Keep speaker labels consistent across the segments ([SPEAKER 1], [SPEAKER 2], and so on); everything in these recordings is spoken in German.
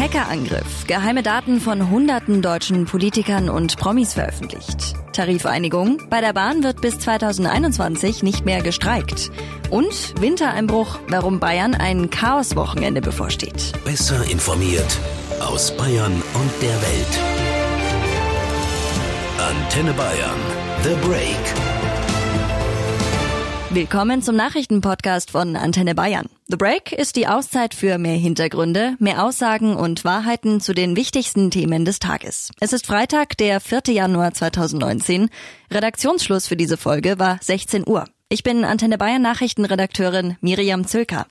[SPEAKER 1] Hackerangriff. Geheime Daten von hunderten deutschen Politikern und Promis veröffentlicht. Tarifeinigung. Bei der Bahn wird bis 2021 nicht mehr gestreikt. Und Wintereinbruch, warum Bayern ein Chaoswochenende bevorsteht.
[SPEAKER 2] Besser informiert aus Bayern und der Welt. Antenne Bayern. The Break.
[SPEAKER 1] Willkommen zum Nachrichtenpodcast von Antenne Bayern. The Break ist die Auszeit für mehr Hintergründe, mehr Aussagen und Wahrheiten zu den wichtigsten Themen des Tages. Es ist Freitag, der 4. Januar 2019. Redaktionsschluss für diese Folge war 16 Uhr. Ich bin Antenne Bayern Nachrichtenredakteurin Miriam Zülker.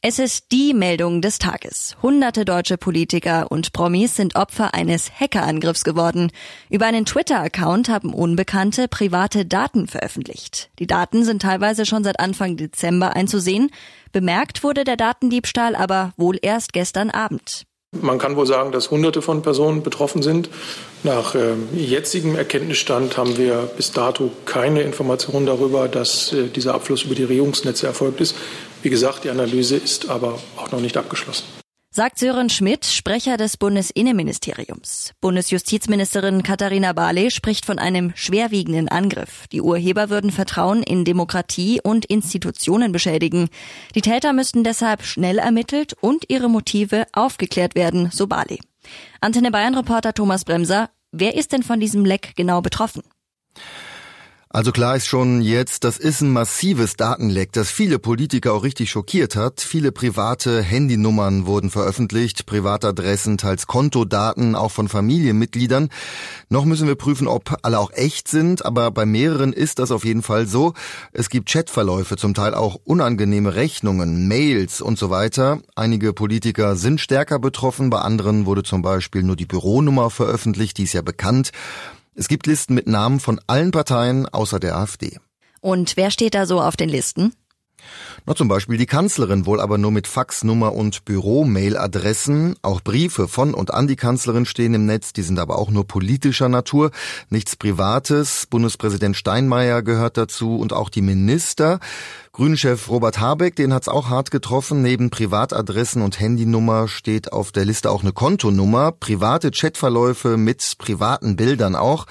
[SPEAKER 1] Es ist die Meldung des Tages. Hunderte deutsche Politiker und Promis sind Opfer eines Hackerangriffs geworden. Über einen Twitter-Account haben Unbekannte private Daten veröffentlicht. Die Daten sind teilweise schon seit Anfang Dezember einzusehen. Bemerkt wurde der Datendiebstahl aber wohl erst gestern Abend.
[SPEAKER 3] Man kann wohl sagen, dass Hunderte von Personen betroffen sind. Nach äh, jetzigem Erkenntnisstand haben wir bis dato keine Informationen darüber, dass äh, dieser Abfluss über die Regierungsnetze erfolgt ist. Wie gesagt, die Analyse ist aber auch noch nicht abgeschlossen.
[SPEAKER 1] Sagt Sören Schmidt, Sprecher des Bundesinnenministeriums. Bundesjustizministerin Katharina Barley spricht von einem schwerwiegenden Angriff. Die Urheber würden Vertrauen in Demokratie und Institutionen beschädigen. Die Täter müssten deshalb schnell ermittelt und ihre Motive aufgeklärt werden, so Barley. Antenne Bayern Reporter Thomas Bremser, wer ist denn von diesem Leck genau betroffen?
[SPEAKER 4] Also klar ist schon jetzt, das ist ein massives Datenleck, das viele Politiker auch richtig schockiert hat. Viele private Handynummern wurden veröffentlicht, Privatadressen, teils Kontodaten, auch von Familienmitgliedern. Noch müssen wir prüfen, ob alle auch echt sind, aber bei mehreren ist das auf jeden Fall so. Es gibt Chatverläufe, zum Teil auch unangenehme Rechnungen, Mails und so weiter. Einige Politiker sind stärker betroffen, bei anderen wurde zum Beispiel nur die Büronummer veröffentlicht, die ist ja bekannt. Es gibt Listen mit Namen von allen Parteien außer der AfD.
[SPEAKER 1] Und wer steht da so auf den Listen?
[SPEAKER 4] Na, zum Beispiel die Kanzlerin, wohl aber nur mit Faxnummer und Büro-Mail-Adressen. Auch Briefe von und an die Kanzlerin stehen im Netz, die sind aber auch nur politischer Natur, nichts Privates. Bundespräsident Steinmeier gehört dazu und auch die Minister. Grünchef Robert Habeck, den hat's auch hart getroffen. Neben Privatadressen und Handynummer steht auf der Liste auch eine Kontonummer, private Chatverläufe mit privaten Bildern auch.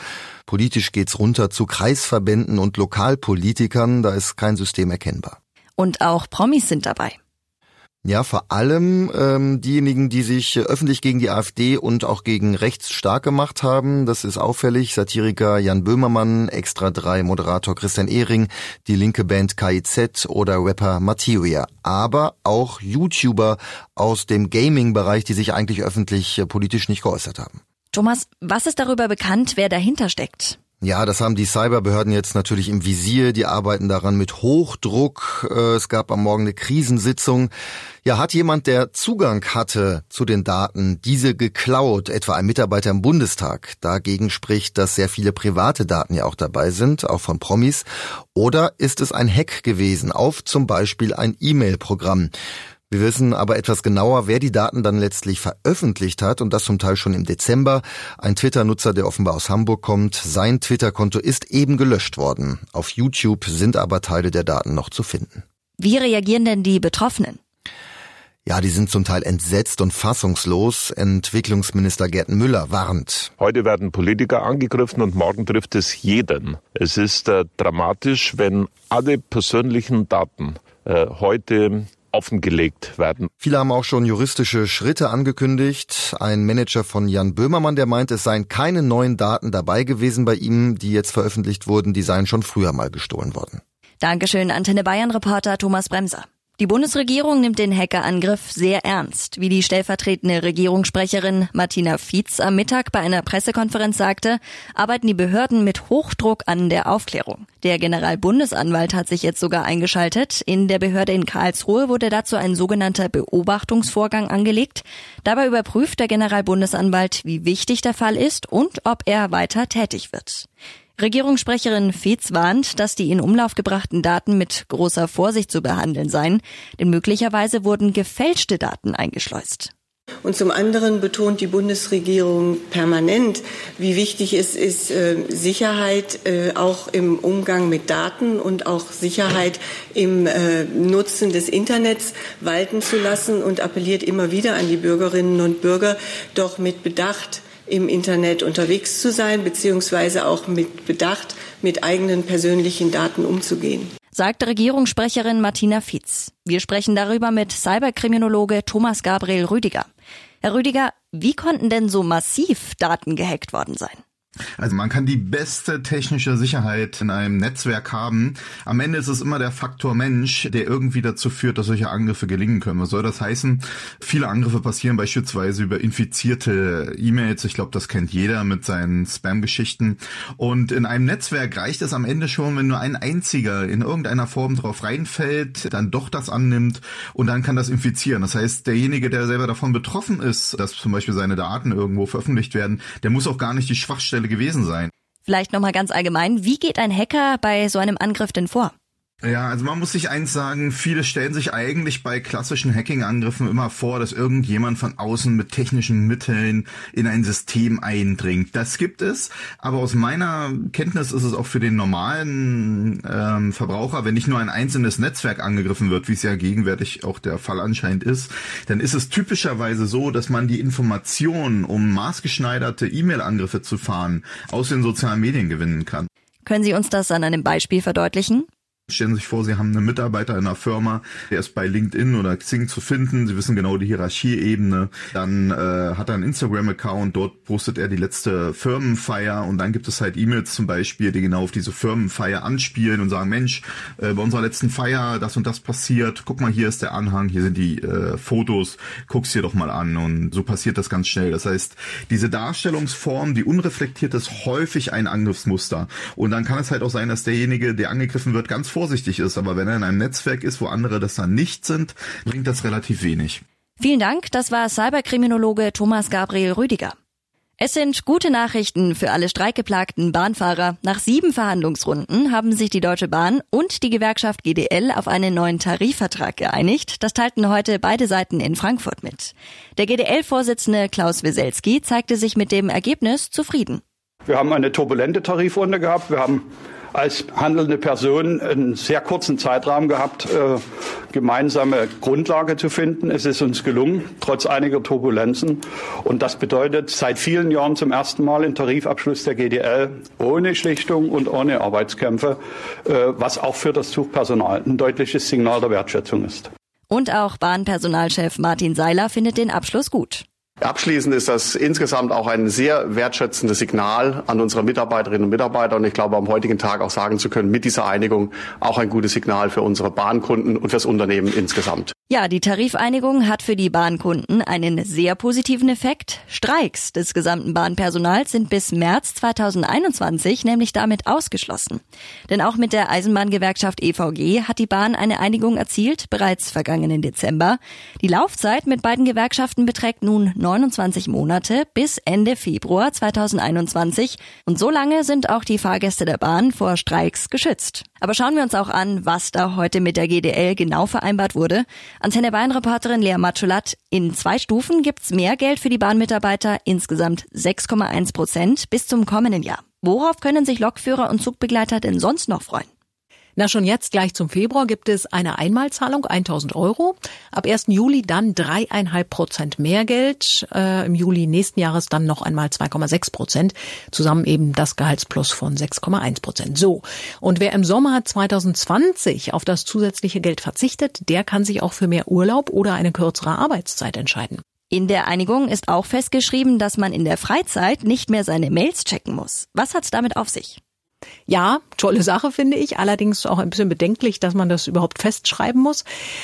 [SPEAKER 4] Politisch geht's runter zu Kreisverbänden und Lokalpolitikern, da ist kein System erkennbar.
[SPEAKER 1] Und auch Promis sind dabei.
[SPEAKER 4] Ja, vor allem ähm, diejenigen, die sich öffentlich gegen die AfD und auch gegen rechts stark gemacht haben. Das ist auffällig. Satiriker Jan Böhmermann, Extra 3 Moderator Christian Ehring, die linke Band KIZ oder Rapper Materia. Aber auch YouTuber aus dem Gaming-Bereich, die sich eigentlich öffentlich äh, politisch nicht geäußert haben.
[SPEAKER 1] Thomas, was ist darüber bekannt, wer dahinter steckt?
[SPEAKER 4] Ja, das haben die Cyberbehörden jetzt natürlich im Visier. Die arbeiten daran mit Hochdruck. Äh, es gab am Morgen eine Krisensitzung. Ja, hat jemand, der Zugang hatte zu den Daten, diese geklaut, etwa ein Mitarbeiter im Bundestag? Dagegen spricht, dass sehr viele private Daten ja auch dabei sind, auch von Promis. Oder ist es ein Hack gewesen auf zum Beispiel ein E-Mail-Programm? Wir wissen aber etwas genauer, wer die Daten dann letztlich veröffentlicht hat und das zum Teil schon im Dezember. Ein Twitter-Nutzer, der offenbar aus Hamburg kommt, sein Twitter-Konto ist eben gelöscht worden. Auf YouTube sind aber Teile der Daten noch zu finden.
[SPEAKER 1] Wie reagieren denn die Betroffenen?
[SPEAKER 4] Ja, die sind zum Teil entsetzt und fassungslos. Entwicklungsminister Gerd Müller warnt.
[SPEAKER 5] Heute werden Politiker angegriffen und morgen trifft es jeden. Es ist äh, dramatisch, wenn alle persönlichen Daten äh, heute offengelegt werden.
[SPEAKER 4] Viele haben auch schon juristische Schritte angekündigt. Ein Manager von Jan Böhmermann, der meint, es seien keine neuen Daten dabei gewesen bei ihm, die jetzt veröffentlicht wurden, die seien schon früher mal gestohlen worden.
[SPEAKER 1] Dankeschön, Antenne Bayern Reporter Thomas Bremser. Die Bundesregierung nimmt den Hackerangriff sehr ernst, wie die stellvertretende Regierungssprecherin Martina Fietz am Mittag bei einer Pressekonferenz sagte, arbeiten die Behörden mit Hochdruck an der Aufklärung. Der Generalbundesanwalt hat sich jetzt sogar eingeschaltet. In der Behörde in Karlsruhe wurde dazu ein sogenannter Beobachtungsvorgang angelegt. Dabei überprüft der Generalbundesanwalt, wie wichtig der Fall ist und ob er weiter tätig wird. Regierungssprecherin Fietz warnt, dass die in Umlauf gebrachten Daten mit großer Vorsicht zu behandeln seien, denn möglicherweise wurden gefälschte Daten eingeschleust.
[SPEAKER 6] Und zum anderen betont die Bundesregierung permanent, wie wichtig es ist, äh, Sicherheit äh, auch im Umgang mit Daten und auch Sicherheit im äh, Nutzen des Internets walten zu lassen und appelliert immer wieder an die Bürgerinnen und Bürger, doch mit Bedacht im Internet unterwegs zu sein, beziehungsweise auch mit Bedacht mit eigenen persönlichen Daten umzugehen
[SPEAKER 1] sagt Regierungssprecherin Martina Fietz. Wir sprechen darüber mit Cyberkriminologe Thomas Gabriel Rüdiger. Herr Rüdiger, wie konnten denn so massiv Daten gehackt worden sein?
[SPEAKER 7] Also man kann die beste technische Sicherheit in einem Netzwerk haben. Am Ende ist es immer der Faktor Mensch, der irgendwie dazu führt, dass solche Angriffe gelingen können. Was soll das heißen? Viele Angriffe passieren beispielsweise über infizierte E-Mails. Ich glaube, das kennt jeder mit seinen Spam-Geschichten. Und in einem Netzwerk reicht es am Ende schon, wenn nur ein einziger in irgendeiner Form drauf reinfällt, dann doch das annimmt und dann kann das infizieren. Das heißt, derjenige, der selber davon betroffen ist, dass zum Beispiel seine Daten irgendwo veröffentlicht werden, der muss auch gar nicht die Schwachstelle gewesen sein.
[SPEAKER 1] Vielleicht nochmal ganz allgemein, wie geht ein Hacker bei so einem Angriff denn vor?
[SPEAKER 7] Ja, also man muss sich eins sagen, viele stellen sich eigentlich bei klassischen Hacking-Angriffen immer vor, dass irgendjemand von außen mit technischen Mitteln in ein System eindringt. Das gibt es, aber aus meiner Kenntnis ist es auch für den normalen ähm, Verbraucher, wenn nicht nur ein einzelnes Netzwerk angegriffen wird, wie es ja gegenwärtig auch der Fall anscheinend ist, dann ist es typischerweise so, dass man die Informationen, um maßgeschneiderte E-Mail-Angriffe zu fahren, aus den sozialen Medien gewinnen kann.
[SPEAKER 1] Können Sie uns das an einem Beispiel verdeutlichen?
[SPEAKER 7] Stellen Sie sich vor, Sie haben einen Mitarbeiter in einer Firma, der ist bei LinkedIn oder Xing zu finden. Sie wissen genau die Hierarchieebene. Dann äh, hat er einen Instagram-Account, dort postet er die letzte Firmenfeier und dann gibt es halt E-Mails zum Beispiel, die genau auf diese Firmenfeier anspielen und sagen, Mensch, äh, bei unserer letzten Feier das und das passiert. Guck mal, hier ist der Anhang, hier sind die äh, Fotos, guck's dir doch mal an und so passiert das ganz schnell. Das heißt, diese Darstellungsform, die unreflektiert ist, häufig ein Angriffsmuster. Und dann kann es halt auch sein, dass derjenige, der angegriffen wird, ganz vorsichtig ist. Aber wenn er in einem Netzwerk ist, wo andere das dann nicht sind, bringt das relativ wenig.
[SPEAKER 1] Vielen Dank. Das war Cyberkriminologe Thomas Gabriel Rüdiger. Es sind gute Nachrichten für alle streikgeplagten Bahnfahrer. Nach sieben Verhandlungsrunden haben sich die Deutsche Bahn und die Gewerkschaft GDL auf einen neuen Tarifvertrag geeinigt. Das teilten heute beide Seiten in Frankfurt mit. Der GDL-Vorsitzende Klaus Wieselski zeigte sich mit dem Ergebnis zufrieden.
[SPEAKER 8] Wir haben eine turbulente Tarifrunde gehabt. Wir haben als handelnde Person einen sehr kurzen Zeitrahmen gehabt, äh, gemeinsame Grundlage zu finden. Es ist uns gelungen, trotz einiger Turbulenzen. Und das bedeutet seit vielen Jahren zum ersten Mal ein Tarifabschluss der GDL ohne Schlichtung und ohne Arbeitskämpfe, äh, was auch für das Zugpersonal ein deutliches Signal der Wertschätzung ist.
[SPEAKER 1] Und auch Bahnpersonalchef Martin Seiler findet den Abschluss gut.
[SPEAKER 9] Abschließend ist das insgesamt auch ein sehr wertschätzendes Signal an unsere Mitarbeiterinnen und Mitarbeiter und ich glaube am heutigen Tag auch sagen zu können, mit dieser Einigung auch ein gutes Signal für unsere Bahnkunden und fürs Unternehmen insgesamt.
[SPEAKER 1] Ja, die Tarifeinigung hat für die Bahnkunden einen sehr positiven Effekt. Streiks des gesamten Bahnpersonals sind bis März 2021 nämlich damit ausgeschlossen. Denn auch mit der Eisenbahngewerkschaft EVG hat die Bahn eine Einigung erzielt, bereits vergangenen Dezember. Die Laufzeit mit beiden Gewerkschaften beträgt nun 29 Monate bis Ende Februar 2021 und so lange sind auch die Fahrgäste der Bahn vor Streiks geschützt. Aber schauen wir uns auch an, was da heute mit der GDL genau vereinbart wurde. Antenne Bayern-Reporterin Lea Matschulat. In zwei Stufen gibt's mehr Geld für die Bahnmitarbeiter, insgesamt 6,1 Prozent bis zum kommenden Jahr. Worauf können sich Lokführer und Zugbegleiter denn sonst noch freuen?
[SPEAKER 10] Na, schon jetzt gleich zum Februar gibt es eine Einmalzahlung, 1000 Euro. Ab 1. Juli dann dreieinhalb Prozent mehr Geld. Äh, Im Juli nächsten Jahres dann noch einmal 2,6 Prozent. Zusammen eben das Gehaltsplus von 6,1 Prozent. So. Und wer im Sommer 2020 auf das zusätzliche Geld verzichtet, der kann sich auch für mehr Urlaub oder eine kürzere Arbeitszeit entscheiden.
[SPEAKER 1] In der Einigung ist auch festgeschrieben, dass man in der Freizeit nicht mehr seine Mails checken muss. Was hat's damit auf sich?
[SPEAKER 10] Ja, tolle Sache finde ich. Allerdings auch ein bisschen bedenklich, dass man das überhaupt festschreiben muss.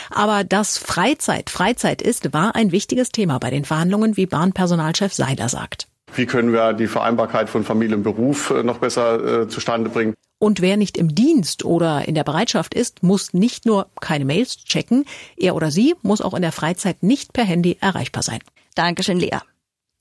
[SPEAKER 10] Aber dass Freizeit Freizeit ist, war ein wichtiges Thema bei den Verhandlungen, wie Bahnpersonalchef Seider sagt.
[SPEAKER 9] Wie können wir die Vereinbarkeit von Familie und Beruf äh, noch besser äh, zustande bringen?
[SPEAKER 10] Und wer nicht im Dienst oder in der Bereitschaft ist, muss nicht nur keine Mails checken, er oder sie muss auch in der Freizeit nicht per Handy erreichbar sein.
[SPEAKER 1] Dankeschön, Lea.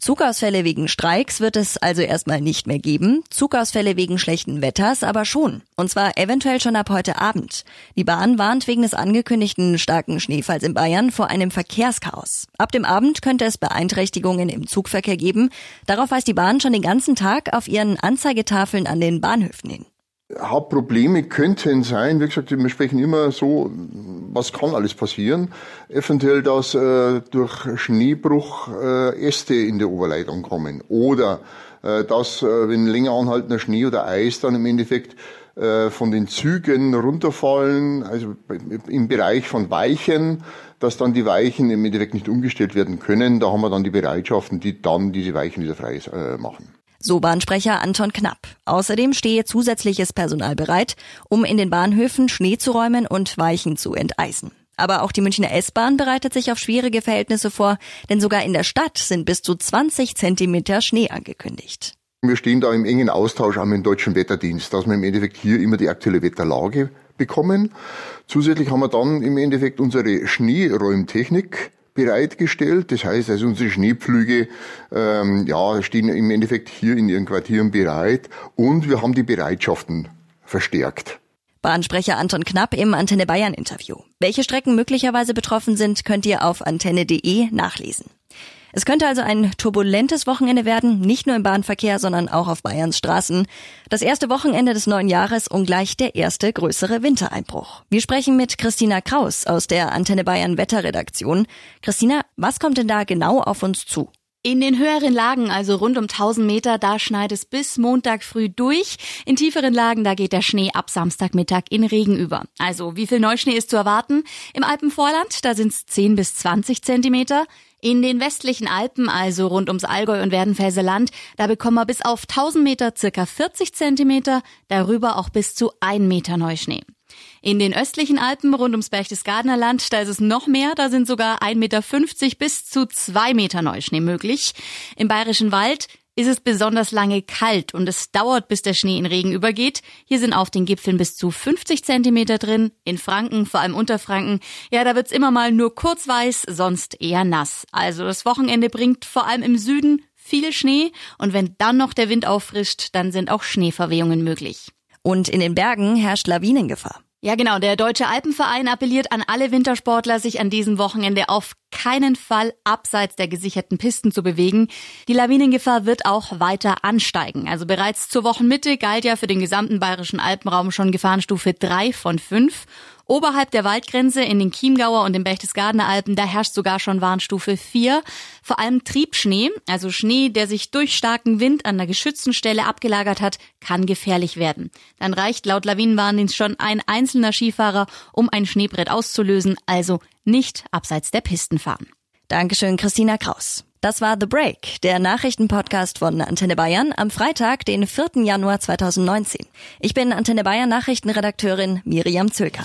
[SPEAKER 1] Zugausfälle wegen Streiks wird es also erstmal nicht mehr geben, Zugausfälle wegen schlechten Wetters aber schon. Und zwar eventuell schon ab heute Abend. Die Bahn warnt wegen des angekündigten starken Schneefalls in Bayern vor einem Verkehrschaos. Ab dem Abend könnte es Beeinträchtigungen im Zugverkehr geben. Darauf weist die Bahn schon den ganzen Tag auf ihren Anzeigetafeln an den Bahnhöfen hin.
[SPEAKER 11] Hauptprobleme könnten sein, wie gesagt, wir sprechen immer so, was kann alles passieren? Eventuell, dass äh, durch Schneebruch äh, Äste in der Oberleitung kommen oder äh, dass, äh, wenn länger anhaltender Schnee oder Eis dann im Endeffekt äh, von den Zügen runterfallen, also im Bereich von Weichen, dass dann die Weichen im Endeffekt nicht umgestellt werden können. Da haben wir dann die Bereitschaften, die dann diese Weichen wieder frei äh, machen.
[SPEAKER 1] So Bahnsprecher Anton Knapp. Außerdem stehe zusätzliches Personal bereit, um in den Bahnhöfen Schnee zu räumen und Weichen zu enteisen. Aber auch die Münchner S-Bahn bereitet sich auf schwierige Verhältnisse vor, denn sogar in der Stadt sind bis zu 20 Zentimeter Schnee angekündigt.
[SPEAKER 11] Wir stehen da im engen Austausch auch mit dem Deutschen Wetterdienst, dass wir im Endeffekt hier immer die aktuelle Wetterlage bekommen. Zusätzlich haben wir dann im Endeffekt unsere Schneeräumtechnik bereitgestellt. Das heißt, also unsere Schneepflüge ähm, ja, stehen im Endeffekt hier in ihren Quartieren bereit und wir haben die Bereitschaften verstärkt.
[SPEAKER 1] Bahnsprecher Anton Knapp im Antenne Bayern Interview. Welche Strecken möglicherweise betroffen sind, könnt ihr auf antenne.de nachlesen. Es könnte also ein turbulentes Wochenende werden, nicht nur im Bahnverkehr, sondern auch auf Bayerns Straßen. Das erste Wochenende des neuen Jahres und gleich der erste größere Wintereinbruch. Wir sprechen mit Christina Kraus aus der Antenne Bayern Wetterredaktion. Christina, was kommt denn da genau auf uns zu?
[SPEAKER 12] In den höheren Lagen, also rund um 1000 Meter, da schneit es bis Montag früh durch. In tieferen Lagen, da geht der Schnee ab Samstagmittag in Regen über. Also, wie viel Neuschnee ist zu erwarten? Im Alpenvorland, da sind es 10 bis 20 Zentimeter. In den westlichen Alpen, also rund ums Allgäu und Werdenfelser Land, da bekommen wir bis auf 1000 Meter circa 40 Zentimeter, darüber auch bis zu 1 Meter Neuschnee. In den östlichen Alpen rund ums Berchtesgadener Land, da ist es noch mehr, da sind sogar 1,50 Meter bis zu 2 Meter Neuschnee möglich. Im Bayerischen Wald ist es besonders lange kalt und es dauert, bis der Schnee in Regen übergeht. Hier sind auf den Gipfeln bis zu 50 Zentimeter drin. In Franken, vor allem Unterfranken, ja, da wird's immer mal nur kurz weiß, sonst eher nass. Also das Wochenende bringt vor allem im Süden viel Schnee und wenn dann noch der Wind auffrischt, dann sind auch Schneeverwehungen möglich.
[SPEAKER 1] Und in den Bergen herrscht Lawinengefahr.
[SPEAKER 12] Ja, genau. Der Deutsche Alpenverein appelliert an alle Wintersportler, sich an diesem Wochenende auf keinen Fall abseits der gesicherten Pisten zu bewegen. Die Lawinengefahr wird auch weiter ansteigen. Also bereits zur Wochenmitte galt ja für den gesamten bayerischen Alpenraum schon Gefahrenstufe 3 von 5. Oberhalb der Waldgrenze in den Chiemgauer und den Berchtesgadener Alpen, da herrscht sogar schon Warnstufe 4. Vor allem Triebschnee, also Schnee, der sich durch starken Wind an der geschützten Stelle abgelagert hat, kann gefährlich werden. Dann reicht laut Lawinenwarndienst schon ein einzelner Skifahrer, um ein Schneebrett auszulösen, also nicht abseits der Pisten fahren.
[SPEAKER 1] Dankeschön, Christina Kraus. Das war The Break, der Nachrichtenpodcast von Antenne Bayern am Freitag, den 4. Januar 2019. Ich bin Antenne Bayern Nachrichtenredakteurin Miriam Zülker.